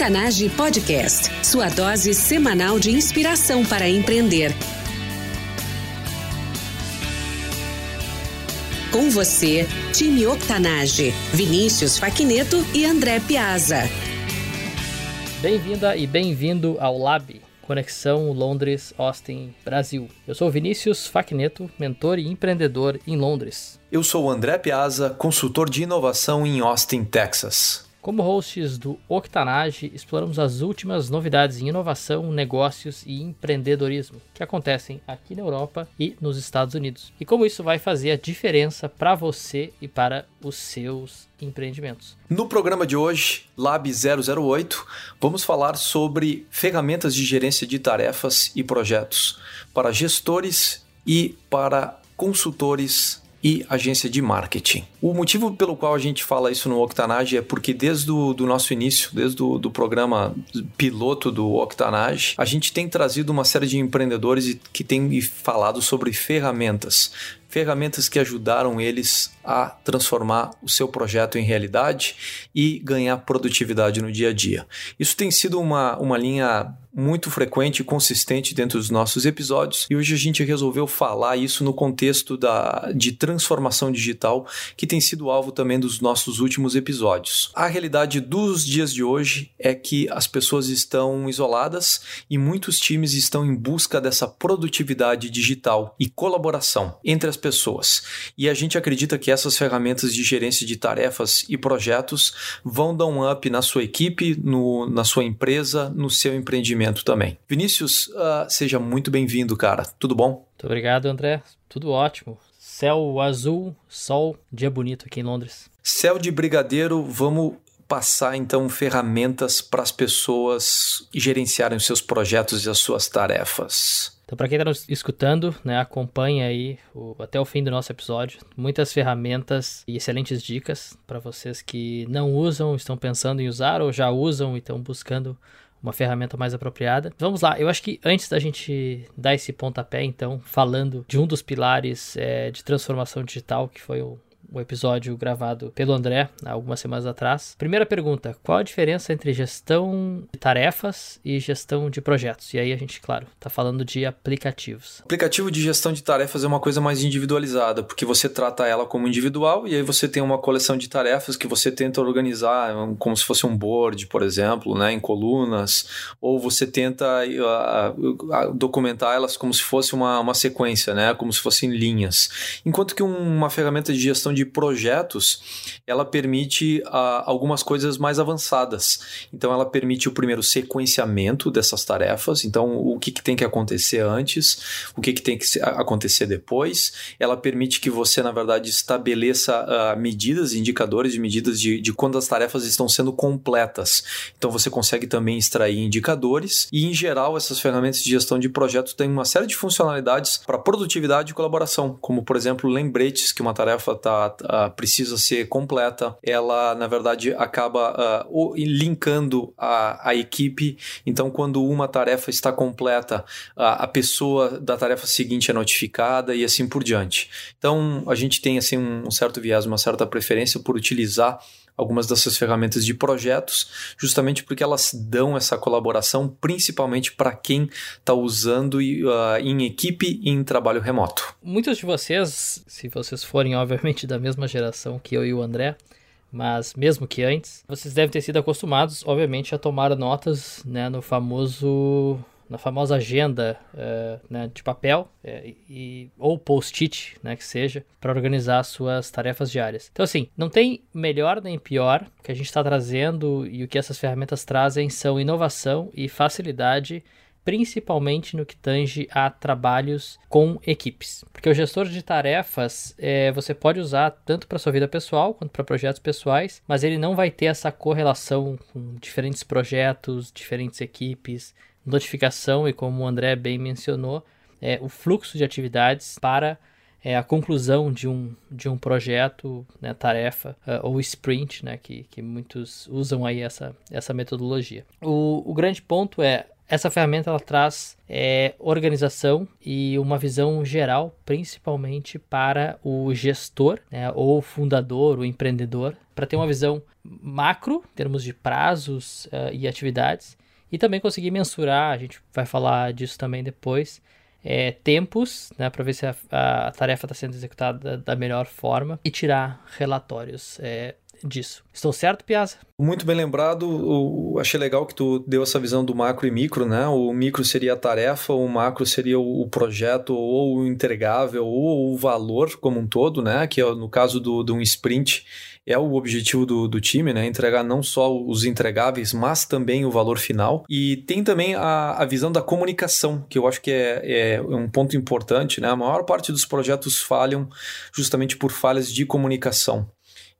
Octanage Podcast, sua dose semanal de inspiração para empreender. Com você, time Octanage, Vinícius Faquineto e André Piazza. Bem-vinda e bem-vindo ao Lab, Conexão Londres, Austin, Brasil. Eu sou Vinícius Faquineto, mentor e empreendedor em Londres. Eu sou o André Piazza, consultor de inovação em Austin, Texas. Como hosts do Octanage, exploramos as últimas novidades em inovação, negócios e empreendedorismo que acontecem aqui na Europa e nos Estados Unidos. E como isso vai fazer a diferença para você e para os seus empreendimentos. No programa de hoje, Lab 008, vamos falar sobre ferramentas de gerência de tarefas e projetos para gestores e para consultores e agência de marketing. O motivo pelo qual a gente fala isso no Octanage é porque desde o do nosso início, desde o do programa piloto do Octanage, a gente tem trazido uma série de empreendedores que têm falado sobre ferramentas ferramentas que ajudaram eles a transformar o seu projeto em realidade e ganhar produtividade no dia a dia. Isso tem sido uma, uma linha muito frequente e consistente dentro dos nossos episódios e hoje a gente resolveu falar isso no contexto da, de transformação digital que tem sido alvo também dos nossos últimos episódios. A realidade dos dias de hoje é que as pessoas estão isoladas e muitos times estão em busca dessa produtividade digital e colaboração entre as pessoas. E a gente acredita que essas ferramentas de gerência de tarefas e projetos vão dar um up na sua equipe, no, na sua empresa, no seu empreendimento também. Vinícius, uh, seja muito bem-vindo, cara. Tudo bom? Muito obrigado, André. Tudo ótimo. Céu azul, sol, dia bonito aqui em Londres. Céu de brigadeiro, vamos passar então ferramentas para as pessoas gerenciarem os seus projetos e as suas tarefas. Então, para quem está nos escutando, né, acompanha aí o, até o fim do nosso episódio. Muitas ferramentas e excelentes dicas para vocês que não usam, estão pensando em usar ou já usam e estão buscando uma ferramenta mais apropriada. Vamos lá, eu acho que antes da gente dar esse pontapé, então, falando de um dos pilares é, de transformação digital, que foi o o episódio gravado pelo André há algumas semanas atrás. Primeira pergunta: qual a diferença entre gestão de tarefas e gestão de projetos? E aí a gente, claro, está falando de aplicativos. Aplicativo de gestão de tarefas é uma coisa mais individualizada, porque você trata ela como individual e aí você tem uma coleção de tarefas que você tenta organizar como se fosse um board, por exemplo, né, em colunas, ou você tenta uh, uh, documentar elas como se fosse uma, uma sequência, né, como se fossem linhas. Enquanto que um, uma ferramenta de gestão de de projetos, ela permite uh, algumas coisas mais avançadas. Então, ela permite o primeiro sequenciamento dessas tarefas. Então, o que, que tem que acontecer antes, o que, que tem que acontecer depois. Ela permite que você, na verdade, estabeleça uh, medidas, indicadores de medidas de, de quando as tarefas estão sendo completas. Então, você consegue também extrair indicadores. E, em geral, essas ferramentas de gestão de projetos têm uma série de funcionalidades para produtividade e colaboração, como, por exemplo, lembretes que uma tarefa está uh, precisa ser completa, ela na verdade acaba uh, linkando a, a equipe. Então, quando uma tarefa está completa, a pessoa da tarefa seguinte é notificada e assim por diante. Então, a gente tem assim um certo viés, uma certa preferência por utilizar algumas dessas ferramentas de projetos, justamente porque elas dão essa colaboração, principalmente para quem está usando uh, em equipe e em trabalho remoto. Muitos de vocês, se vocês forem obviamente da mesma geração que eu e o André, mas mesmo que antes, vocês devem ter sido acostumados, obviamente, a tomar notas né, no famoso na famosa agenda uh, né, de papel é, e, ou post-it, né, que seja, para organizar suas tarefas diárias. Então, assim, não tem melhor nem pior. O que a gente está trazendo e o que essas ferramentas trazem são inovação e facilidade principalmente no que tange a trabalhos com equipes. Porque o gestor de tarefas é, você pode usar tanto para sua vida pessoal quanto para projetos pessoais, mas ele não vai ter essa correlação com diferentes projetos, diferentes equipes, notificação e, como o André bem mencionou, é, o fluxo de atividades para é, a conclusão de um, de um projeto, né, tarefa, uh, ou sprint, né, que, que muitos usam aí essa, essa metodologia. O, o grande ponto é essa ferramenta ela traz é, organização e uma visão geral, principalmente para o gestor, né, ou fundador, o empreendedor, para ter uma visão macro, em termos de prazos uh, e atividades, e também conseguir mensurar, a gente vai falar disso também depois, é, tempos, né, para ver se a, a tarefa está sendo executada da, melhor forma e tirar relatórios é, disso. Estou certo, Piazza? Muito bem lembrado. Achei legal que tu deu essa visão do macro e micro, né? O micro seria a tarefa, o macro seria o, projeto ou o entregável ou o valor como um todo, né? Que é no caso do, do um sprint é o objetivo do, do time, né? Entregar não só os entregáveis, mas também o valor final. E tem também a, a visão da comunicação, que eu acho que é, é um ponto importante, né? A maior parte dos projetos falham justamente por falhas de comunicação.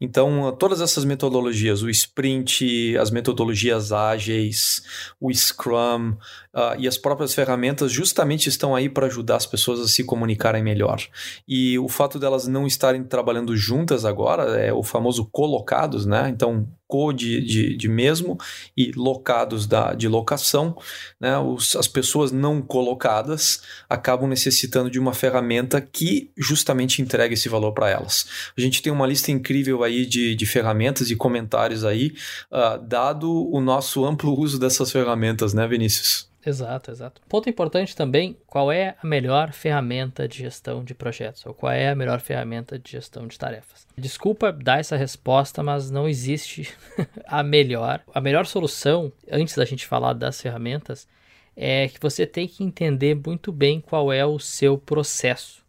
Então, todas essas metodologias, o sprint, as metodologias ágeis, o Scrum uh, e as próprias ferramentas, justamente estão aí para ajudar as pessoas a se comunicarem melhor. E o fato delas não estarem trabalhando juntas agora, é o famoso colocados, né? Então, co de, de, de, mesmo e locados da, de locação, né? Os, as pessoas não colocadas acabam necessitando de uma ferramenta que justamente entrega esse valor para elas. A gente tem uma lista incrível aí de, de ferramentas e comentários aí, uh, dado o nosso amplo uso dessas ferramentas, né, Vinícius? Exato, exato. Ponto importante também, qual é a melhor ferramenta de gestão de projetos, ou qual é a melhor ferramenta de gestão de tarefas. Desculpa dar essa resposta, mas não existe a melhor. A melhor solução, antes da gente falar das ferramentas, é que você tem que entender muito bem qual é o seu processo.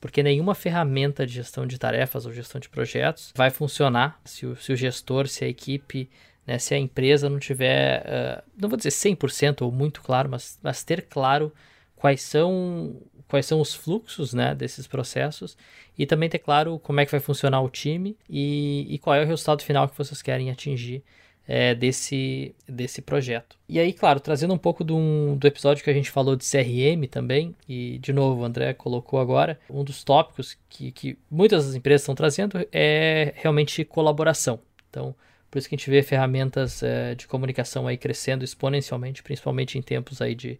Porque nenhuma ferramenta de gestão de tarefas ou gestão de projetos vai funcionar se o, se o gestor, se a equipe né? Se a empresa não tiver, uh, não vou dizer 100% ou muito claro, mas, mas ter claro quais são, quais são os fluxos né, desses processos e também ter claro como é que vai funcionar o time e, e qual é o resultado final que vocês querem atingir é, desse, desse projeto. E aí, claro, trazendo um pouco do, do episódio que a gente falou de CRM também, e de novo o André colocou agora, um dos tópicos que, que muitas das empresas estão trazendo é realmente colaboração. Então, por isso que a gente vê ferramentas é, de comunicação aí crescendo exponencialmente, principalmente em tempos aí de,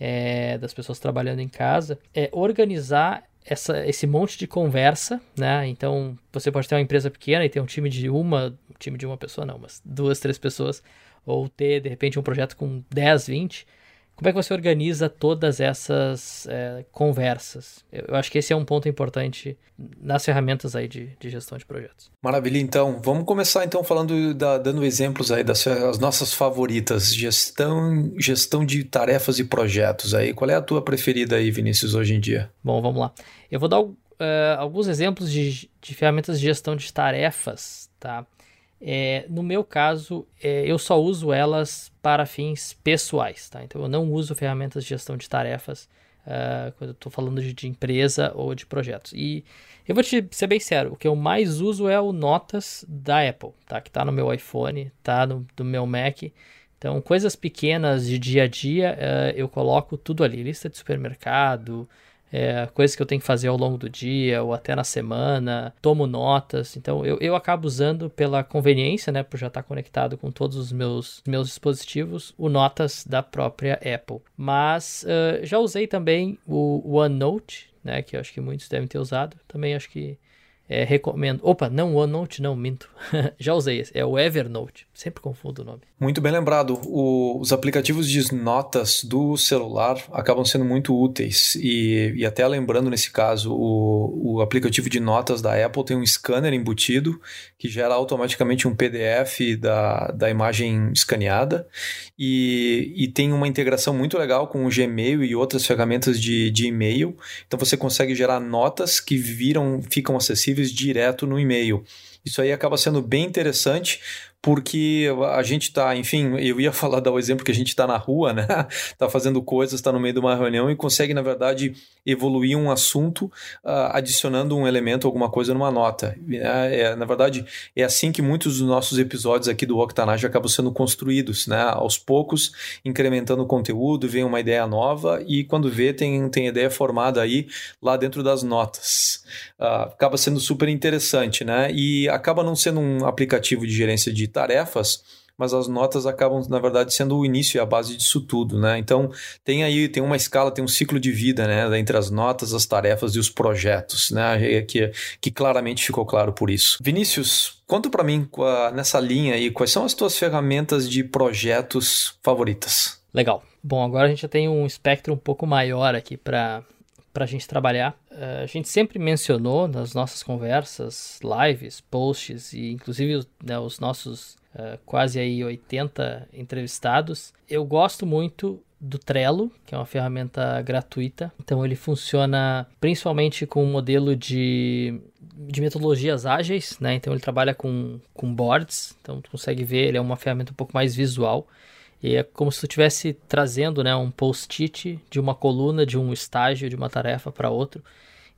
é, das pessoas trabalhando em casa. É organizar essa, esse monte de conversa, né? Então, você pode ter uma empresa pequena e ter um time de uma, um time de uma pessoa não, mas duas, três pessoas, ou ter, de repente, um projeto com 10, 20 como é que você organiza todas essas é, conversas? Eu, eu, acho que esse é um ponto importante nas ferramentas aí de, de gestão de projetos. Maravilha, então. Vamos começar então falando, da, dando exemplos aí das as nossas favoritas. Gestão, gestão de tarefas e projetos aí. Qual é a tua preferida aí, Vinícius, hoje em dia? Bom, vamos lá. Eu vou dar uh, alguns exemplos de, de ferramentas de gestão de tarefas, tá? É, no meu caso, é, eu só uso elas para fins pessoais, tá? Então eu não uso ferramentas de gestão de tarefas uh, quando eu estou falando de, de, empresa ou de projetos. E eu vou te ser bem sério, o que eu mais uso é o Notas da Apple, tá? Que está no meu iPhone, tá no, no meu Mac. Então, coisas pequenas de dia a dia, uh, eu coloco tudo ali, lista de supermercado, é, coisas que eu tenho que fazer ao longo do dia ou até na semana, tomo notas. Então eu, eu acabo usando pela conveniência, né, por já estar conectado com todos os meus, meus dispositivos, o Notas da própria Apple. Mas uh, já usei também o OneNote, né, que eu acho que muitos devem ter usado. Também acho que é, recomendo. Opa, não, OneNote não, minto. Já usei esse. É o Evernote. Sempre confundo o nome. Muito bem lembrado. O, os aplicativos de notas do celular acabam sendo muito úteis. E, e até lembrando nesse caso, o, o aplicativo de notas da Apple tem um scanner embutido que gera automaticamente um PDF da, da imagem escaneada. E, e tem uma integração muito legal com o Gmail e outras ferramentas de, de e-mail. Então você consegue gerar notas que viram, ficam acessíveis direto no e-mail. Isso aí acaba sendo bem interessante, porque a gente está, enfim, eu ia falar dar o exemplo que a gente está na rua, né? Está fazendo coisas, está no meio de uma reunião e consegue, na verdade, evoluir um assunto uh, adicionando um elemento, alguma coisa numa nota. É, é, na verdade, é assim que muitos dos nossos episódios aqui do Octanage acabam sendo construídos, né? Aos poucos, incrementando o conteúdo, vem uma ideia nova e quando vê, tem, tem ideia formada aí lá dentro das notas. Uh, acaba sendo super interessante, né? E acaba não sendo um aplicativo de gerência de tarefas, mas as notas acabam, na verdade, sendo o início e a base disso tudo, né? Então, tem aí, tem uma escala, tem um ciclo de vida, né? Entre as notas, as tarefas e os projetos, né? Que, que claramente ficou claro por isso. Vinícius, conta para mim, nessa linha aí, quais são as tuas ferramentas de projetos favoritas? Legal. Bom, agora a gente já tem um espectro um pouco maior aqui para para a gente trabalhar. Uh, a gente sempre mencionou nas nossas conversas, lives, posts e inclusive né, os nossos uh, quase aí 80 entrevistados. Eu gosto muito do Trello, que é uma ferramenta gratuita. Então ele funciona principalmente com um modelo de, de metodologias ágeis, né? Então ele trabalha com, com boards, então tu consegue ver, ele é uma ferramenta um pouco mais visual. E é como se tu estivesse trazendo né, um post-it de uma coluna, de um estágio, de uma tarefa para outro.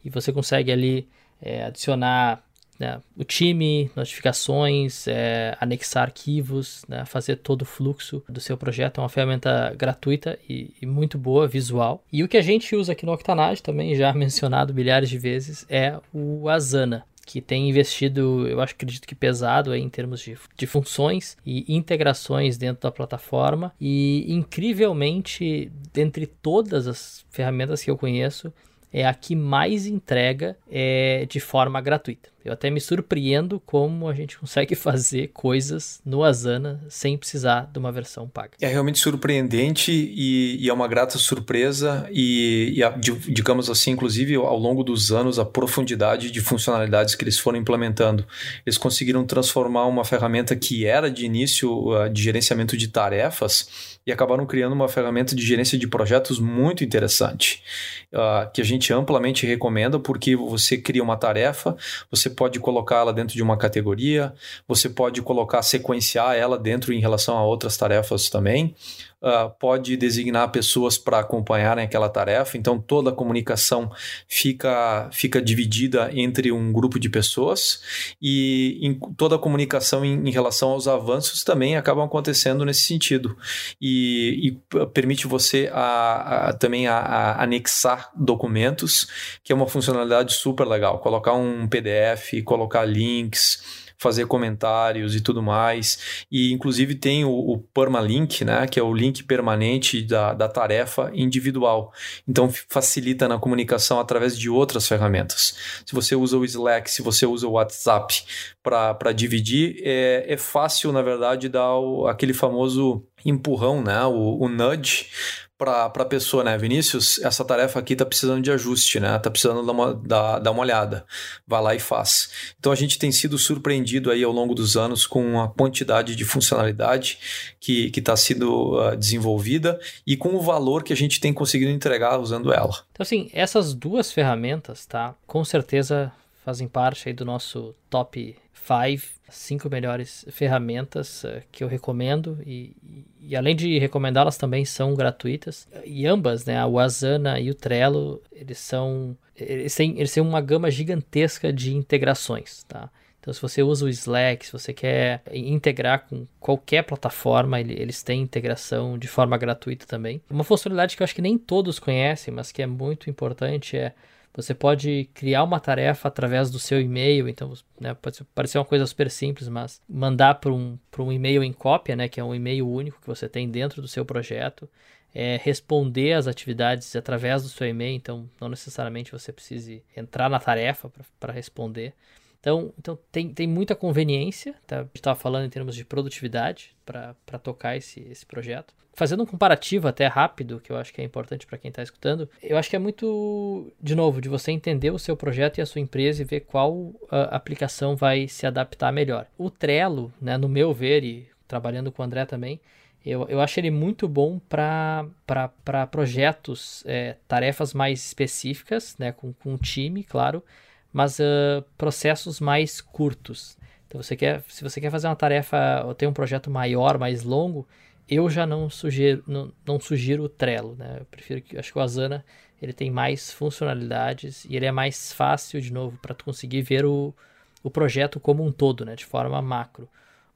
E você consegue ali é, adicionar né, o time, notificações, é, anexar arquivos, né, fazer todo o fluxo do seu projeto. É uma ferramenta gratuita e, e, muito boa, visual. E o que a gente usa aqui no Octanage, também já mencionado milhares de vezes, é o Asana que tem investido, eu acho, acredito que pesado aí em termos de, de funções e integrações dentro da plataforma. E incrivelmente, dentre todas as ferramentas que eu conheço, é a que mais entrega é, de forma gratuita. Eu até me surpreendo como a gente consegue fazer coisas no Asana sem precisar de uma versão paga. É realmente surpreendente e, e é uma grata surpresa e, e a, digamos assim, inclusive ao longo dos anos, a profundidade de funcionalidades que eles foram implementando. Eles conseguiram transformar uma ferramenta que era de início uh, de gerenciamento de tarefas e acabaram criando uma ferramenta de gerência de projetos muito interessante, uh, que a gente amplamente recomenda porque você cria uma tarefa, você pode colocá-la dentro de uma categoria, você pode colocar, sequenciar ela dentro em relação a outras tarefas também. Uh, pode designar pessoas para acompanharem aquela tarefa, então toda a comunicação fica, fica dividida entre um grupo de pessoas e em, toda a comunicação em, em, relação aos avanços também acabam acontecendo nesse sentido. E, e permite você a, a também a, a anexar documentos, que é uma funcionalidade super legal, colocar um PDF, colocar links, fazer comentários e tudo mais. E inclusive tem o, o permalink, né, que é o link permanente da, da tarefa individual. Então facilita na comunicação através de outras ferramentas. Se você usa o Slack, se você usa o WhatsApp para dividir, é, é fácil, na verdade, dar o, aquele famoso empurrão, né, o, o nudge para a pessoa, né, Vinícius, essa tarefa aqui está precisando de ajuste, né? Está precisando dar uma, dar, dar uma olhada. Vá lá e faz. Então a gente tem sido surpreendido aí ao longo dos anos com a quantidade de funcionalidade que está sendo uh, desenvolvida e com o valor que a gente tem conseguido entregar usando ela. Então, assim, essas duas ferramentas, tá? Com certeza fazem parte aí do nosso top 5 cinco melhores ferramentas uh, que eu recomendo e, e além de recomendá-las também são gratuitas e ambas, né, a Asana e o Trello, eles são eles têm, eles têm uma gama gigantesca de integrações, tá? Então, se você usa o Slack, se você quer integrar com qualquer plataforma, eles têm integração de forma gratuita também. Uma funcionalidade que eu acho que nem todos conhecem, mas que é muito importante é você pode criar uma tarefa através do seu e-mail, então né, pode parecer uma coisa super simples, mas mandar para um, um e-mail em cópia, né, que é um e-mail único que você tem dentro do seu projeto, é, responder as atividades através do seu e-mail, então não necessariamente você precise entrar na tarefa para responder. Então, então tem, tem muita conveniência, tá? a gente estava falando em termos de produtividade para tocar esse, esse projeto. Fazendo um comparativo até rápido, que eu acho que é importante para quem está escutando, eu acho que é muito, de novo, de você entender o seu projeto e a sua empresa e ver qual aplicação vai se adaptar melhor. O Trello, né, no meu ver, e trabalhando com o André também, eu, eu acho ele muito bom para projetos, é, tarefas mais específicas, né, com, com um time, claro, mas uh, processos mais curtos. Então, você quer, se você quer fazer uma tarefa ou ter um projeto maior, mais longo, eu já não sugiro, não, não sugiro o Trello, né? Eu prefiro que, acho que o Asana ele tem mais funcionalidades e ele é mais fácil, de novo, para tu conseguir ver o, o projeto como um todo, né? De forma macro.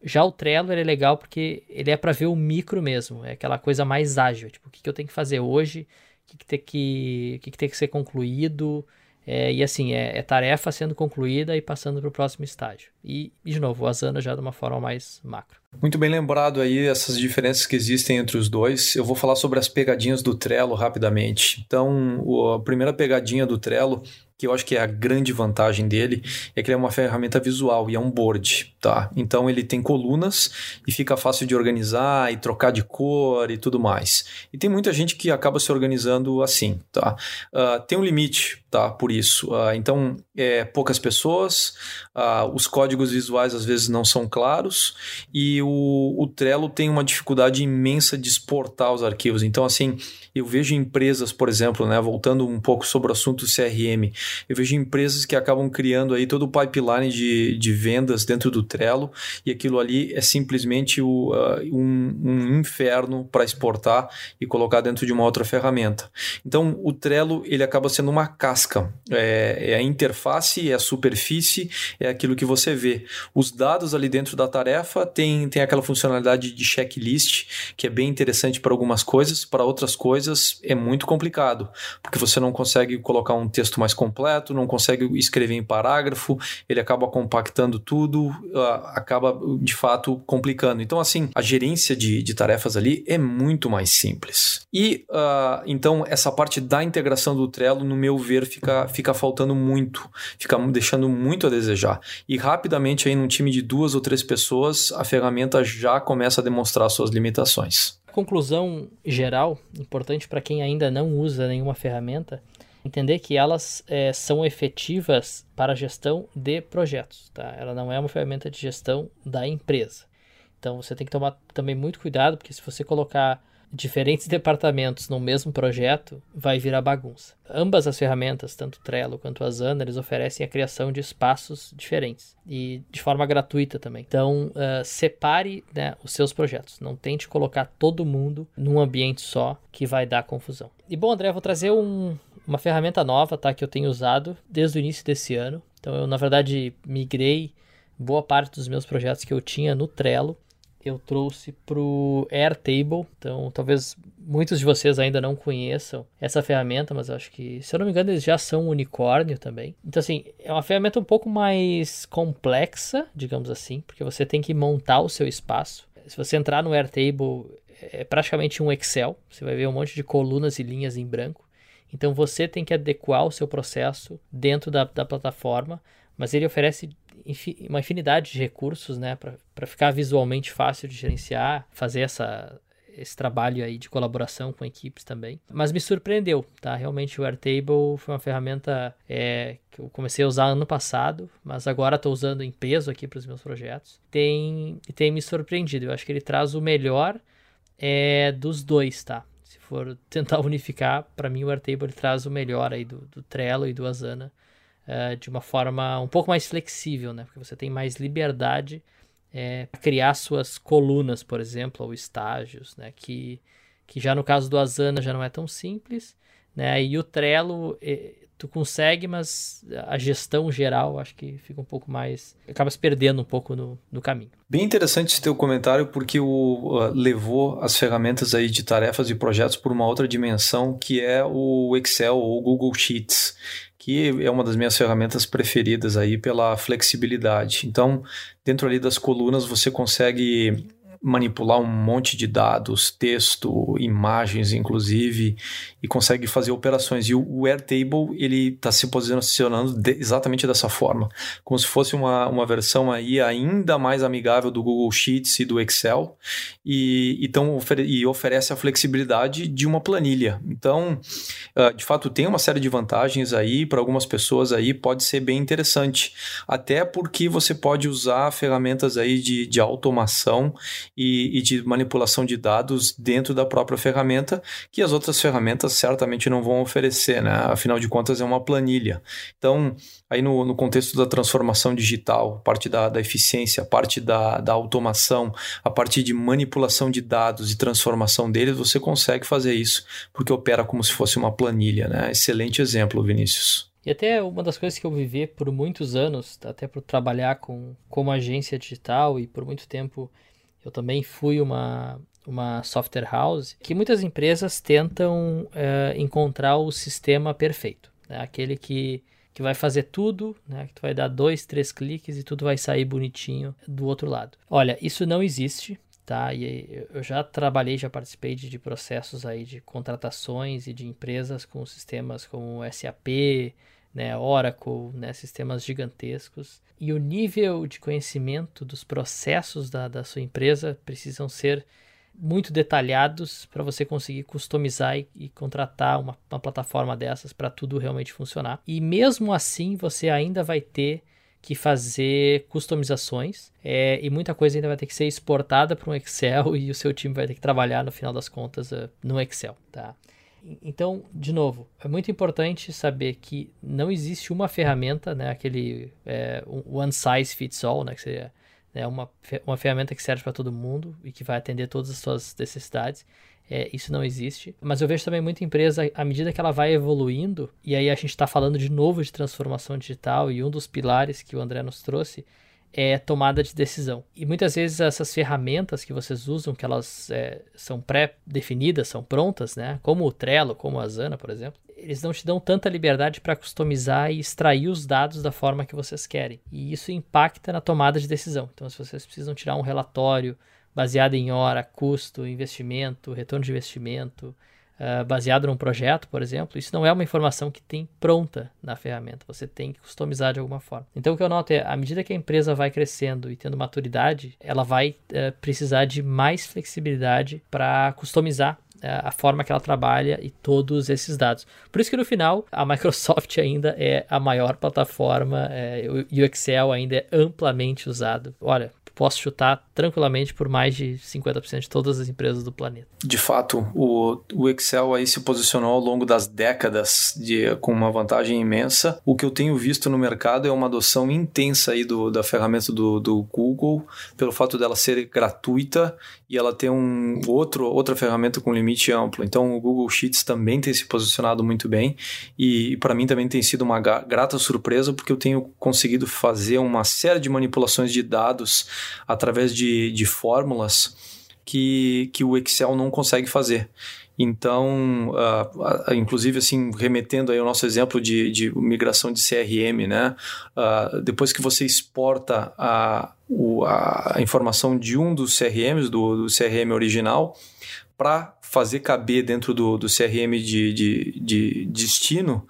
Já o Trello é legal porque ele é para ver o micro mesmo, é aquela coisa mais ágil, tipo, o que, que eu tenho que fazer hoje, o que, que, tem, que, o que, que tem que ser concluído, é, e assim, é, é, tarefa sendo concluída e passando para o próximo estágio. E, de novo, o Asana já de uma forma mais macro. Muito bem lembrado aí essas diferenças que existem entre os dois. Eu vou falar sobre as pegadinhas do Trello rapidamente. Então, a primeira pegadinha do Trello que eu acho que é a grande vantagem dele, é que ele é uma ferramenta visual e é um board, tá? Então ele tem colunas e fica fácil de organizar e trocar de cor e tudo mais. E tem muita gente que acaba se organizando assim, tá? Uh, tem um limite, tá? Por isso. Uh, então, é poucas pessoas, uh, os códigos visuais às vezes não são claros e o, o Trello tem uma dificuldade imensa de exportar os arquivos. Então, assim, eu vejo empresas, por exemplo, né, voltando um pouco sobre o assunto CRM, eu vejo empresas que acabam criando aí todo o pipeline de, de vendas dentro do Trello e aquilo ali é simplesmente o, uh, um, um inferno para exportar e colocar dentro de uma outra ferramenta. Então, o Trello ele acaba sendo uma casca. É, é a interface, é a superfície, é aquilo que você vê. Os dados ali dentro da tarefa tem, tem aquela funcionalidade de checklist que é bem interessante para algumas coisas, para outras coisas é muito complicado, porque você não consegue colocar um texto mais completo não consegue escrever em parágrafo, ele acaba compactando tudo, uh, acaba de fato complicando. Então, assim, a gerência de, de tarefas ali é muito mais simples. E uh, então, essa parte da integração do Trello, no meu ver, fica, fica faltando muito, fica deixando muito a desejar. E rapidamente, aí, num time de duas ou três pessoas, a ferramenta já começa a demonstrar suas limitações. Conclusão geral, importante para quem ainda não usa nenhuma ferramenta, entender que elas é, são efetivas para a gestão de projetos. Tá? Ela não é uma ferramenta de gestão da empresa. Então você tem que tomar também muito cuidado, porque se você colocar diferentes departamentos no mesmo projeto, vai virar bagunça. Ambas as ferramentas, tanto Trello quanto a Asana, eles oferecem a criação de espaços diferentes e de forma gratuita também. Então, uh, separe né, os seus projetos. Não tente colocar todo mundo num ambiente só que vai dar confusão. E bom, André, vou trazer um, uma ferramenta nova, tá, que eu tenho usado desde o início desse ano. Então eu na verdade migrei boa parte dos meus projetos que eu tinha no Trello, eu trouxe pro Airtable. Então, talvez muitos de vocês ainda não conheçam essa ferramenta, mas acho que, se eu não me engano, eles já são unicórnio também. Então, assim, é uma ferramenta um pouco mais complexa, digamos assim, porque você tem que montar o seu espaço. Se você entrar no Airtable, é praticamente um Excel. Você vai ver um monte de colunas e linhas em branco. Então você tem que adequar o seu processo dentro da, da plataforma, mas ele oferece uma infinidade de recursos né, para ficar visualmente fácil de gerenciar, fazer essa, esse trabalho aí de colaboração com equipes também. Mas me surpreendeu, tá? Realmente o Airtable foi uma ferramenta é, que eu comecei a usar ano passado, mas agora estou usando em peso aqui para os meus projetos. Tem, tem me surpreendido. Eu acho que ele traz o melhor é, dos dois, tá? for tentar unificar, para mim o Airtable traz o melhor aí do, do Trello e do Asana uh, de uma forma um pouco mais flexível, né? Porque você tem mais liberdade é, para criar suas colunas, por exemplo, ou estágios, né? Que, que já no caso do Asana já não é tão simples, né? E o Trello tu consegue, mas a gestão geral acho que fica um pouco mais. acaba se perdendo um pouco no, no caminho. Bem interessante esse teu comentário, porque o, uh, levou as ferramentas aí de tarefas e projetos por uma outra dimensão, que é o Excel ou o Google Sheets que é uma das minhas ferramentas preferidas aí pela flexibilidade. Então, dentro ali das colunas você consegue manipular um monte de dados, texto, imagens, inclusive, e consegue fazer operações. E o Airtable ele está se posicionando de, exatamente dessa forma, como se fosse uma, uma versão aí ainda mais amigável do Google Sheets e do Excel, e, então, ofere e oferece a flexibilidade de uma planilha. Então, uh, de fato, tem uma série de vantagens aí para algumas pessoas aí pode ser bem interessante, até porque você pode usar ferramentas aí de, de automação e, e de manipulação de dados dentro da própria ferramenta, que as outras ferramentas certamente não vão oferecer, né? Afinal de contas, é uma planilha. Então, aí no, no contexto da transformação digital, parte da, da eficiência, parte da, da automação, a parte de manipulação de dados e transformação deles, você consegue fazer isso, porque opera como se fosse uma planilha, né? Excelente exemplo, Vinícius. E até uma das coisas que eu vivi por muitos anos, até por trabalhar com, como agência digital e por muito tempo eu também fui uma, uma software house, que muitas empresas tentam uh, encontrar o sistema perfeito, né? aquele que, que vai fazer tudo, né? Que tu vai dar dois, três cliques e tudo vai sair bonitinho do outro lado. Olha, isso não existe, tá? E eu já trabalhei, já participei de, de processos aí de contratações e de empresas com sistemas como SAP, né, Oracle, né, sistemas gigantescos. E o nível de conhecimento dos processos da, da sua empresa precisam ser muito detalhados para você conseguir customizar e, e contratar uma, uma plataforma dessas para tudo realmente funcionar. E mesmo assim, você ainda vai ter que fazer customizações é, e muita coisa ainda vai ter que ser exportada para um Excel e o seu time vai ter que trabalhar no final das contas uh, no Excel, tá? Então, de novo, é muito importante saber que não existe uma ferramenta, né, aquele é, one size fits all, né, que seria né, uma, uma ferramenta que serve para todo mundo e que vai atender todas as suas necessidades. É, isso não existe. Mas eu vejo também muita empresa, à medida que ela vai evoluindo, e aí a gente está falando de novo de transformação digital, e um dos pilares que o André nos trouxe é tomada de decisão. E muitas vezes essas ferramentas que vocês usam, que elas é, são pré-definidas, são prontas, né? Como o Trello, como a Asana, por exemplo, eles não te dão tanta liberdade para customizar e extrair os dados da forma que vocês querem. E isso impacta na tomada de decisão. Então, se vocês precisam tirar um relatório baseado em hora, custo, investimento, retorno de investimento, uh, baseado num projeto, por exemplo, isso não é uma informação que tem pronta na ferramenta. Você tem que customizar de alguma forma. Então, o que eu noto é, à medida que a empresa vai crescendo e tendo maturidade, ela vai uh, precisar de mais flexibilidade para customizar eh, a forma que ela trabalha e todos esses dados. Por isso que no final a Microsoft ainda é a maior plataforma é, e o Excel ainda é amplamente usado. Olha, posso chutar tranquilamente por mais de 50% de todas as empresas do planeta. De fato, o, o Excel aí se posicionou ao longo das décadas de, com uma vantagem imensa. O que eu tenho visto no mercado é uma adoção intensa aí do, da ferramenta do, do Google, pelo fato dela ser gratuita e ela ter um outro, outra ferramenta com limite amplo. Então o Google Sheets também tem se posicionado muito bem e, e para mim também tem sido uma grata surpresa porque eu tenho conseguido fazer uma série de manipulações de dados através de, de fórmulas que, que o Excel não consegue fazer. Então, uh, uh, inclusive, assim, remetendo aí ao nosso exemplo de, de migração de CRM, né? Uh, depois que você exporta a, o, a informação de um dos CRMs, do, do CRM original, para fazer caber dentro do, do CRM de, de, de, destino,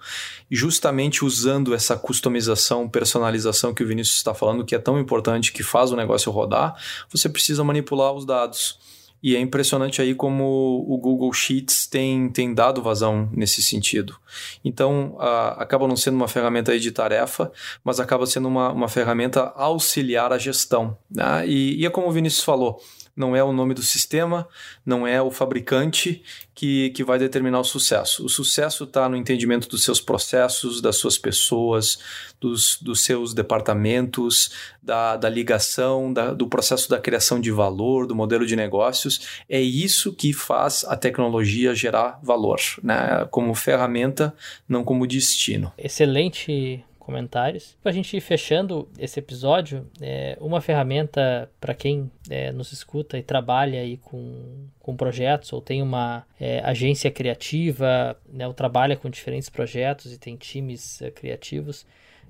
justamente usando essa customização, personalização que o Vinícius está falando, que é tão importante, que faz o negócio rodar, você precisa manipular os dados. E é impressionante aí como o Google Sheets tem, tem dado vazão nesse sentido. Então, a, acaba não sendo uma ferramenta de tarefa, mas acaba sendo uma, uma ferramenta auxiliar à gestão. Né? E, e é como o Vinícius falou, não é o nome do sistema, não é o fabricante que, que vai determinar o sucesso. O sucesso está no entendimento dos seus processos, das suas pessoas, dos, dos seus departamentos, da, da ligação, da, do processo da criação de valor, do modelo de negócios. É isso que faz a tecnologia gerar valor, né? como ferramenta, não como destino. Excelente comentários. Para a gente fechando esse episódio, é, uma ferramenta para quem é, nos escuta e trabalha aí com, com projetos ou tem uma é, agência criativa, né, ou trabalha com diferentes projetos e tem times é, criativos.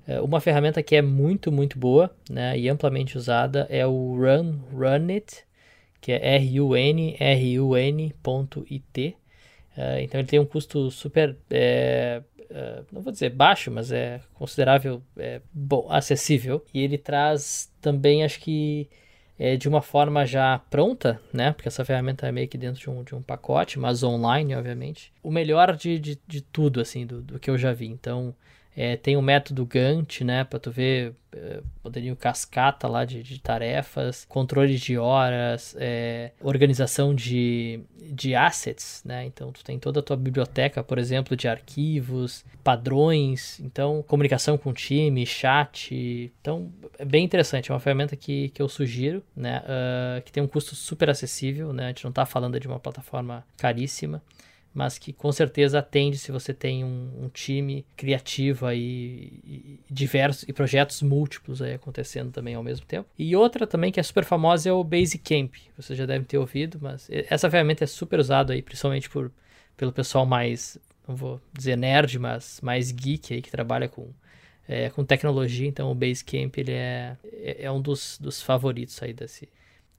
É, uma ferramenta que é muito, muito boa né, e amplamente usada é o Run, Runit, que é R-U-N-R-U-N.it. Uh, então ele tem um custo super é, uh, não vou dizer baixo, mas é considerável, é, bom, acessível. E ele traz também, acho que é, de uma forma já pronta, né? Porque essa ferramenta é meio que dentro de um, de um pacote, mas online, obviamente. O melhor de, de, de tudo, assim, do, do que eu já vi. Então, é, tem o método Gantt, né, para tu ver é, poderio cascata lá de, de, tarefas, controle de horas, é, organização de, de assets, né, então tu tem toda a tua biblioteca, por exemplo, de arquivos, padrões, então comunicação com time, chat, então é bem interessante, é uma ferramenta que, que eu sugiro, né, uh, que tem um custo super acessível, né, a gente não está falando de uma plataforma caríssima, mas que com certeza atende se você tem um, um time criativo aí e, diversos e projetos múltiplos aí acontecendo também ao mesmo tempo. E outra também que é super famosa é o Basecamp. Você já deve ter ouvido, mas essa ferramenta é super usada aí, principalmente por, pelo pessoal mais, não vou dizer nerd, mas mais geek aí que trabalha com é, com tecnologia, então o Basecamp ele é, é, é um dos, dos favoritos aí desse,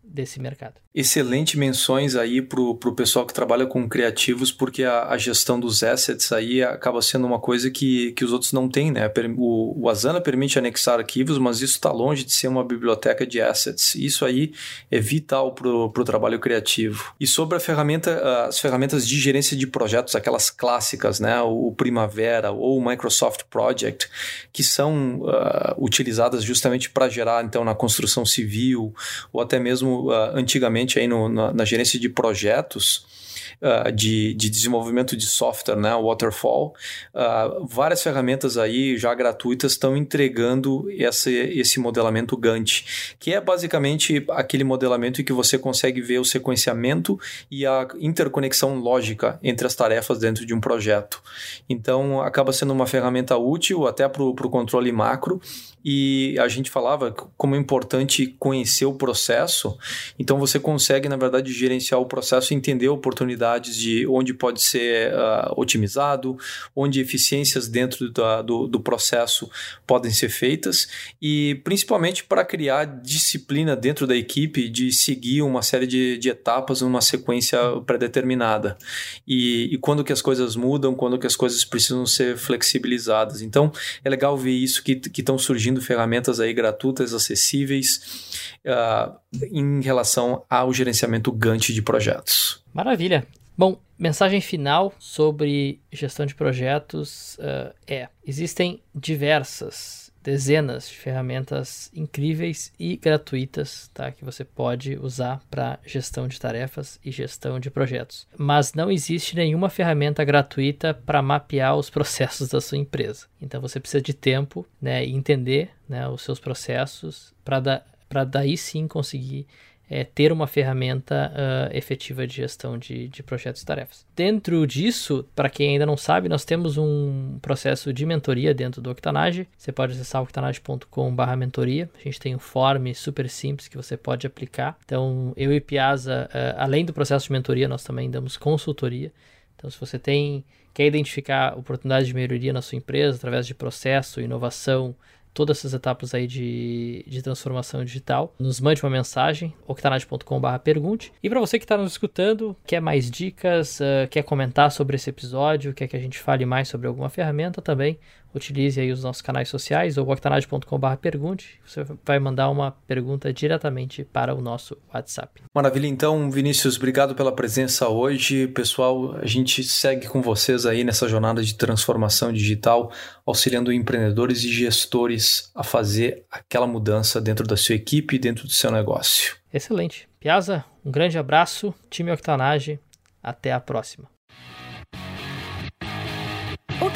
desse mercado. Excelente menções aí para o pessoal que trabalha com criativos, porque a, a, gestão dos assets aí acaba sendo uma coisa que, que os outros não têm, né? O, o Asana permite anexar arquivos, mas isso está longe de ser uma biblioteca de assets. Isso aí é vital para o trabalho criativo. E sobre a ferramenta, as ferramentas de gerência de projetos, aquelas clássicas, né? O Primavera ou o Microsoft Project, que são uh, utilizadas justamente para gerar, então, na construção civil ou até mesmo antigamente aí no, na, na gerência de projetos, uh, de, de, desenvolvimento de software, né, Waterfall, uh, várias ferramentas aí já gratuitas estão entregando esse, esse modelamento Gantt, que é basicamente aquele modelamento em que você consegue ver o sequenciamento e a interconexão lógica entre as tarefas dentro de um projeto. Então, acaba sendo uma ferramenta útil até para o controle macro e a gente falava como é importante conhecer o processo. Então você consegue, na verdade, gerenciar o processo e entender oportunidades de onde pode ser uh, otimizado, onde eficiências dentro da, do, do processo podem ser feitas e principalmente para criar disciplina dentro da equipe de seguir uma série de, de etapas numa sequência pré-determinada. E, e quando que as coisas mudam, quando que as coisas precisam ser flexibilizadas. Então é legal ver isso que estão surgindo surgindo ferramentas aí gratuitas, acessíveis uh, em relação ao gerenciamento Gantt de projetos. Maravilha. Bom, mensagem final sobre gestão de projetos uh, é: existem diversas dezenas de ferramentas incríveis e gratuitas tá, que você pode usar para gestão de tarefas e gestão de projetos. Mas não existe nenhuma ferramenta gratuita para mapear os processos da sua empresa. Então você precisa de tempo né, e entender né, os seus processos para da, daí sim conseguir é, ter uma ferramenta uh, efetiva de gestão de, de projetos e tarefas. Dentro disso, para quem ainda não sabe, nós temos um processo de mentoria dentro do Octanage. Você pode acessar octanage.com.br mentoria. A gente tem um form super simples que você pode aplicar. Então, eu e Piazza, uh, além do processo de mentoria, nós também damos consultoria. Então, se você tem quer identificar oportunidades de melhoria na sua empresa através de processo, inovação, todas essas etapas aí de, de transformação digital, nos mande uma mensagem, octanage.com.br pergunte. E para você que está nos escutando, quer mais dicas, uh, quer comentar sobre esse episódio, quer que a gente fale mais sobre alguma ferramenta também, utilize aí os nossos canais sociais ou octanage.com.br pergunte. Você vai mandar uma pergunta diretamente para o nosso WhatsApp. Maravilha, então, Vinícius, obrigado pela presença hoje. Pessoal, a gente segue com vocês aí nessa jornada de transformação digital, auxiliando empreendedores e gestores a fazer aquela mudança dentro da sua equipe e dentro do seu negócio. Excelente. Piazza, um grande abraço, time Octanage, até a próxima.